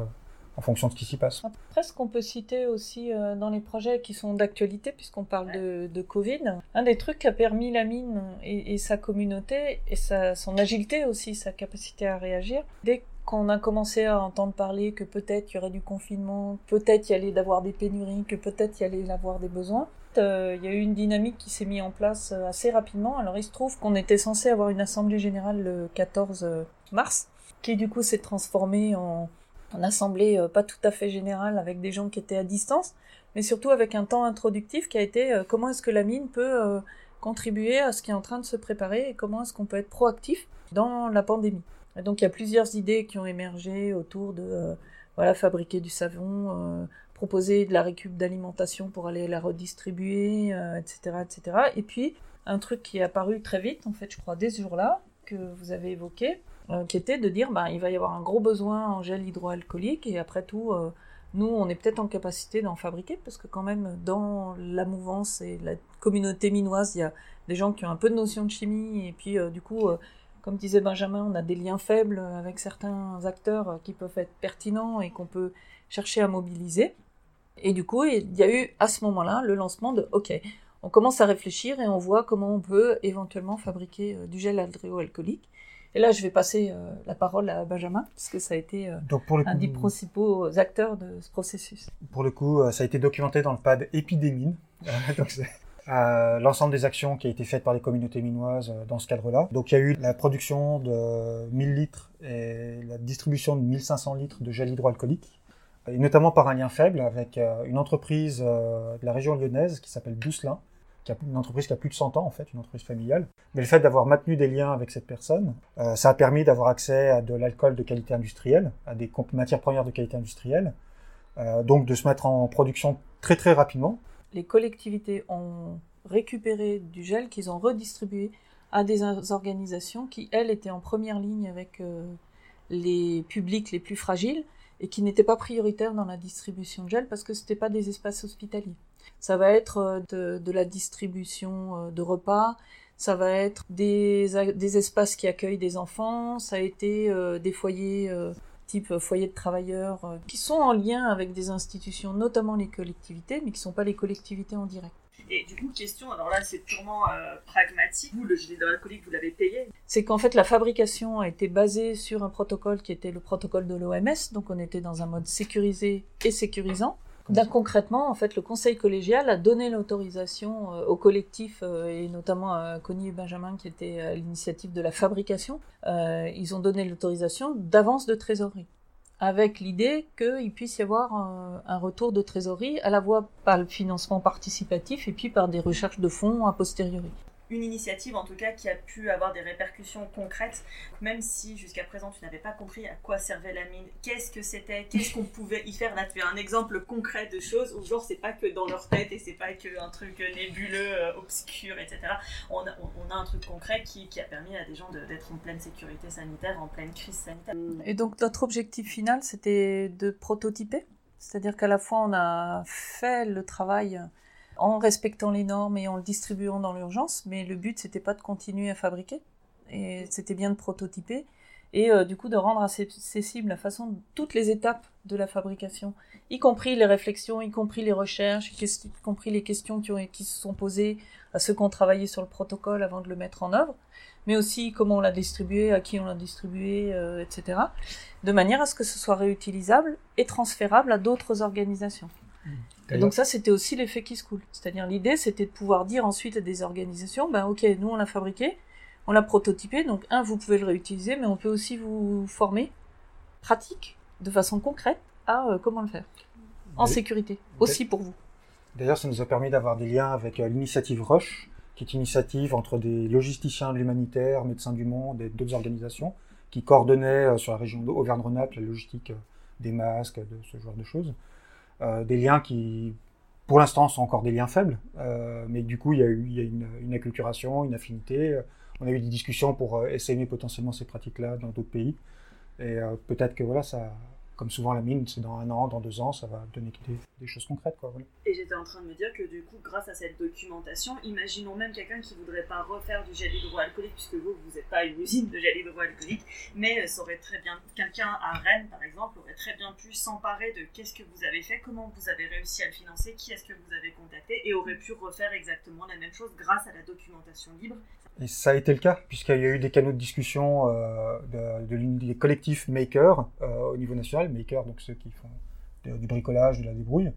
en fonction de ce qui s'y passe. Après, ce qu'on peut citer aussi euh, dans les projets qui sont d'actualité, puisqu'on parle de, Covid, un des trucs qui a permis la mine et, sa communauté, et son agilité aussi, sa capacité à réagir, dès qu'on a commencé à entendre parler que peut-être il y aurait du confinement, peut-être il y allait d'avoir des pénuries, que peut-être il y allait y avoir des besoins, euh, il y a eu une dynamique qui s'est mise en place euh, assez rapidement. Alors il se trouve qu'on était censé avoir une assemblée générale le 14 mars, qui du coup s'est transformée en en assemblée euh, pas tout à fait générale avec des gens qui étaient à distance, mais surtout avec un temps introductif qui a été euh, comment est-ce que la mine peut euh, contribuer à ce qui est en train de se préparer et comment est-ce qu'on peut être proactif dans la pandémie. Et donc il y a plusieurs idées qui ont émergé autour de voilà fabriquer du savon, proposer de la récup d'alimentation pour aller la redistribuer, etc., etc. Et puis un truc qui est apparu très vite, en fait, je crois dès ce jour-là que vous avez évoqué, euh, qui était de dire bah, il va y avoir un gros besoin en gel hydroalcoolique et après tout euh, nous on est peut-être en capacité d'en fabriquer parce que quand même dans la mouvance et la communauté minoise il y a des gens qui ont un peu de notion de chimie et puis euh, du coup comme disait Benjamin on a des liens faibles avec certains acteurs qui peuvent être pertinents et qu'on peut chercher à mobiliser. Et du coup il y a eu à ce moment-là le lancement de ok on commence à réfléchir et on voit comment on peut éventuellement fabriquer du gel hydroalcoolique et là, je vais passer euh, la parole à Benjamin, puisque ça a été euh, Donc pour le, un des principaux acteurs de ce processus. pour le coup, euh, ça a été documenté dans le pad Épidémine. <laughs> L'ensemble des actions qui a été faites par les communautés minoises dans ce cadre-là. Donc il y a eu la production de 1000 litres et la distribution de 1500 litres de gel hydroalcoolique, et notamment par un lien faible avec une entreprise de la région lyonnaise qui s'appelle Bousselin, une entreprise qui a plus de 100 ans en fait, une entreprise familiale. Mais le fait d'avoir maintenu des liens avec cette personne, euh, ça a permis d'avoir accès à de l'alcool de qualité industrielle, à des matières premières de qualité industrielle, euh, donc de se mettre en production très très rapidement. Les collectivités ont récupéré du gel qu'ils ont redistribué à des organisations qui, elles, étaient en première ligne avec euh, les publics les plus fragiles et qui n'étaient pas prioritaires dans la distribution de gel parce que ce n'étaient pas des espaces hospitaliers. Ça va être euh, de, de la distribution euh, de repas, ça va être des, des espaces qui accueillent des enfants, ça a été euh, des foyers euh, type foyer de travailleurs euh, qui sont en lien avec des institutions, notamment les collectivités, mais qui ne sont pas les collectivités en direct. Et du coup, question, alors là c'est purement pragmatique. Vous, le gel hydroalcoolique, vous l'avez payé? C'est qu'en fait la fabrication a été basée sur un protocole qui était le protocole de l'OMS, donc on était dans un mode sécurisé et sécurisant. Là, concrètement, en fait, le conseil collégial a donné l'autorisation euh, au collectif euh, et notamment à Connie et Benjamin qui étaient à l'initiative de la fabrication. Euh, ils ont donné l'autorisation d'avance de trésorerie avec l'idée qu'il puisse y avoir un, un retour de trésorerie à la fois par le financement participatif et puis par des recherches de fonds a posteriori. Une initiative en tout cas qui a pu avoir des répercussions concrètes, même si jusqu'à présent tu n'avais pas compris à quoi servait la mine, qu'est-ce que c'était, qu'est-ce qu'on pouvait y faire. Là tu as un exemple concret de choses où genre c'est pas que dans leur tête et c'est pas que un truc nébuleux, euh, obscur, etc. On a, on, a un truc concret qui, qui a permis à des gens d'être en pleine sécurité sanitaire, en pleine crise sanitaire. Et donc notre objectif final, c'était de prototyper. C'est-à-dire qu'à la fois, on a fait le travail en respectant les normes et en le distribuant dans l'urgence, mais le but, c'était pas de continuer à fabriquer, et c'était bien de prototyper. et euh, du coup de rendre accessible la façon, toutes les étapes de la fabrication, y compris les réflexions, y compris les recherches, y compris les questions qui, se sont posées à ceux qui ont travaillé sur le protocole avant de le mettre en œuvre, mais aussi comment on l'a distribué, à qui on l'a distribué, euh, etc., de manière à ce que ce soit réutilisable et transférable à d'autres organisations. Et donc ça, c'était aussi l'effet qui se coule. C'est-à-dire l'idée, c'était de pouvoir dire ensuite à des organisations, ben ok, nous on l'a fabriqué, on l'a prototypé, donc un, vous pouvez le réutiliser, mais on peut aussi vous former, pratique, de façon concrète, à euh, comment le faire. En sécurité, aussi pour vous. D'ailleurs, ça nous a permis d'avoir des liens avec euh, l'initiative Roche, qui est une initiative entre des logisticiens de l'humanitaire, Médecins du Monde et d'autres organisations, qui coordonnaient euh, sur la région d'Auvergne-Rhône-Alpes la logistique des masques, de ce genre de choses. Des liens qui, pour l'instant, sont encore des liens faibles, mais du coup, il y a eu une, une acculturation, une affinité on a eu des discussions pour euh, essayer potentiellement ces pratiques-là dans d'autres pays. Et euh, peut-être que voilà, ça, comme souvent la mine, c'est dans un an, dans deux ans, ça va donner des, choses concrètes. Quoi, Et j'étais en train de me dire que du coup, grâce à cette documentation, imaginons même quelqu'un qui voudrait pas refaire du gel hydroalcoolique, puisque vous, vous n'êtes pas une usine de gel hydroalcoolique, mais euh, ça aurait très bien, quelqu'un à Rennes par exemple, aurait très bien pu s'emparer de qu'est-ce que vous avez fait, comment vous avez réussi à le financer, qui est-ce que vous avez contacté, et aurait pu refaire exactement la même chose grâce à la documentation libre. Et ça a été le cas, puisqu'il y a eu des canaux de discussion euh, de, des collectifs makers euh, au niveau national, makers, donc ceux qui font du bricolage, de la débrouille,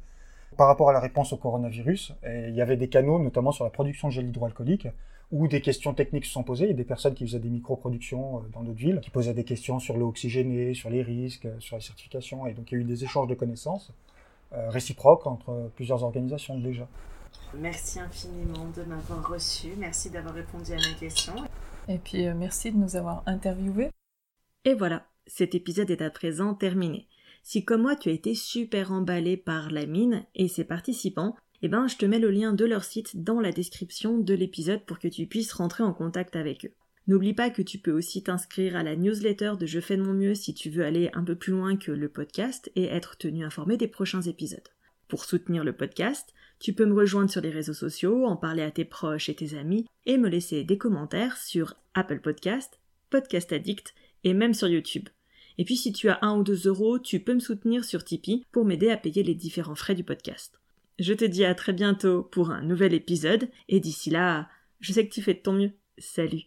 par rapport à la réponse au coronavirus. Et il y avait des canaux, notamment sur la production de gel hydroalcoolique, où des questions techniques se sont posées. Il y a des personnes qui faisaient des micro-productions euh, dans d'autres villes, qui posaient des questions sur l'eau oxygénée, sur les risques, sur la certification. Et donc il y a eu des échanges de connaissances réciproques entre plusieurs organisations déjà. Merci infiniment de m'avoir reçu. Merci d'avoir répondu à mes questions. Et puis euh, merci de nous avoir interviewés. Et voilà, cet épisode est à présent terminé. Si comme moi tu as été super emballé par la mine et ses participants, eh ben je te mets le lien de leur site dans la description de l'épisode pour que tu puisses rentrer en contact avec eux. N'oublie pas que tu peux aussi t'inscrire à la newsletter de Je fais de mon mieux si tu veux aller un peu plus loin que le podcast et être tenu informé des prochains épisodes. Pour soutenir le podcast, tu peux me rejoindre sur les réseaux sociaux, en parler à tes proches et tes amis, et me laisser des commentaires sur Apple Podcast, Podcast Addict et même sur YouTube. Et puis si tu as un ou deux euros, tu peux me soutenir sur Tipeee pour m'aider à payer les différents frais du podcast. Je te dis à très bientôt pour un nouvel épisode, et d'ici là, je sais que tu fais de ton mieux. Salut